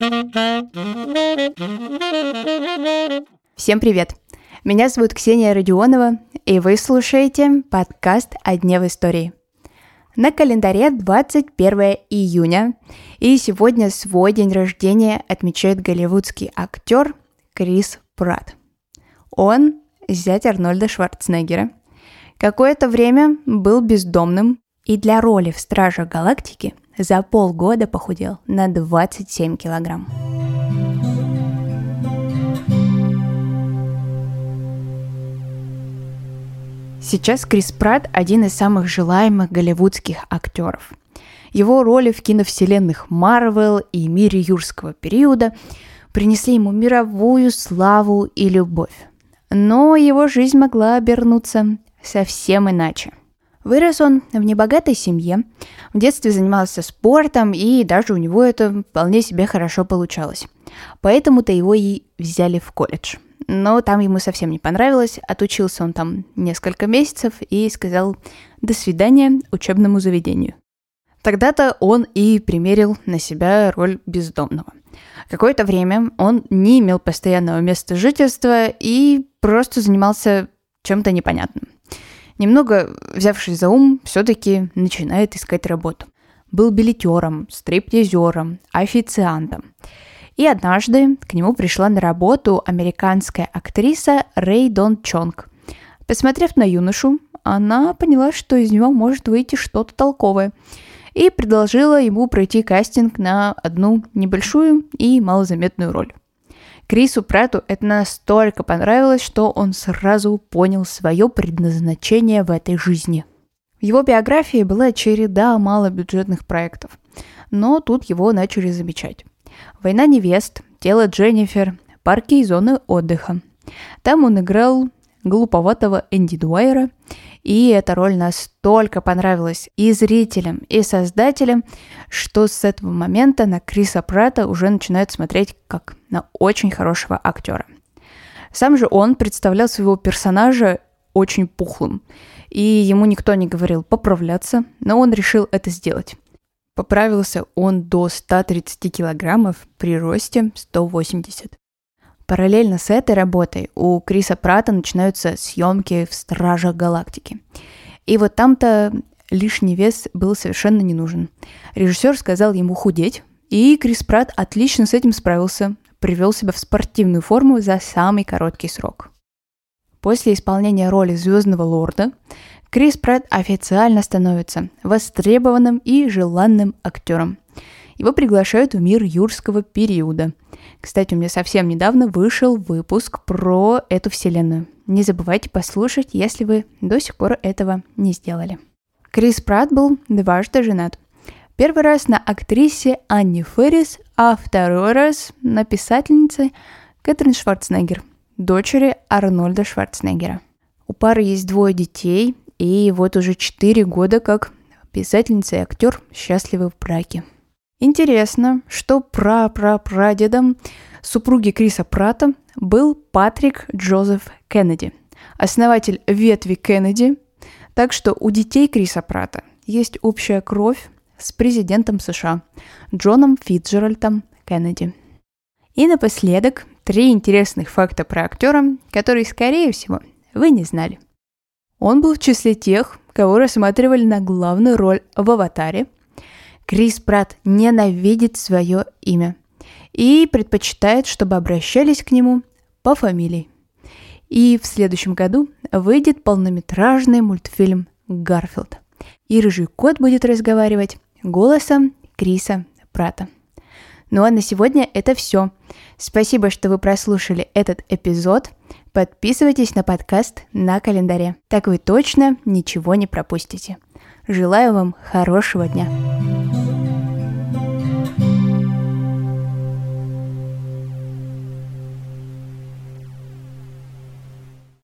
Всем привет! Меня зовут Ксения Родионова, и вы слушаете подкаст «О дне в истории». На календаре 21 июня, и сегодня свой день рождения отмечает голливудский актер Крис Пратт. Он зять Арнольда Шварценеггера. Какое-то время был бездомным, и для роли в «Стражах Галактики» за полгода похудел на 27 килограмм. Сейчас Крис Пратт один из самых желаемых голливудских актеров. Его роли в киновселенных Марвел и мире юрского периода принесли ему мировую славу и любовь. Но его жизнь могла обернуться совсем иначе. Вырос он в небогатой семье, в детстве занимался спортом, и даже у него это вполне себе хорошо получалось. Поэтому-то его и взяли в колледж. Но там ему совсем не понравилось, отучился он там несколько месяцев и сказал «до свидания учебному заведению». Тогда-то он и примерил на себя роль бездомного. Какое-то время он не имел постоянного места жительства и просто занимался чем-то непонятным. Немного взявшись за ум, все-таки начинает искать работу. Был билетером, стриптизером, официантом. И однажды к нему пришла на работу американская актриса Рэй Дон Чонг. Посмотрев на юношу, она поняла, что из него может выйти что-то толковое, и предложила ему пройти кастинг на одну небольшую и малозаметную роль. Крису Пратту это настолько понравилось, что он сразу понял свое предназначение в этой жизни. В его биографии была череда малобюджетных проектов, но тут его начали замечать. «Война невест», «Тело Дженнифер», «Парки и зоны отдыха». Там он играл глуповатого Энди Дуайера и эта роль настолько понравилась и зрителям, и создателям, что с этого момента на Криса Пратта уже начинают смотреть как на очень хорошего актера. Сам же он представлял своего персонажа очень пухлым, и ему никто не говорил поправляться, но он решил это сделать. Поправился он до 130 килограммов при росте 180. Параллельно с этой работой у Криса Прата начинаются съемки в Стражах Галактики. И вот там-то лишний вес был совершенно не нужен. Режиссер сказал ему худеть, и Крис Пратт отлично с этим справился, привел себя в спортивную форму за самый короткий срок. После исполнения роли Звездного Лорда Крис Пратт официально становится востребованным и желанным актером. Его приглашают в мир юрского периода – кстати, у меня совсем недавно вышел выпуск про эту вселенную. Не забывайте послушать, если вы до сих пор этого не сделали. Крис Пратт был дважды женат. Первый раз на актрисе Анне Феррис, а второй раз на писательнице Кэтрин Шварценеггер, дочери Арнольда Шварценеггера. У пары есть двое детей, и вот уже четыре года как писательница и актер счастливы в браке. Интересно, что пра-пра-прадедом супруги Криса Прата был Патрик Джозеф Кеннеди, основатель ветви Кеннеди, так что у детей Криса Прата есть общая кровь с президентом США Джоном Фитджеральдом Кеннеди. И напоследок три интересных факта про актера, которые, скорее всего, вы не знали. Он был в числе тех, кого рассматривали на главную роль в «Аватаре», Крис Пратт ненавидит свое имя и предпочитает, чтобы обращались к нему по фамилии. И в следующем году выйдет полнометражный мультфильм «Гарфилд». И рыжий кот будет разговаривать голосом Криса Прата. Ну а на сегодня это все. Спасибо, что вы прослушали этот эпизод. Подписывайтесь на подкаст на календаре. Так вы точно ничего не пропустите. Желаю вам хорошего дня.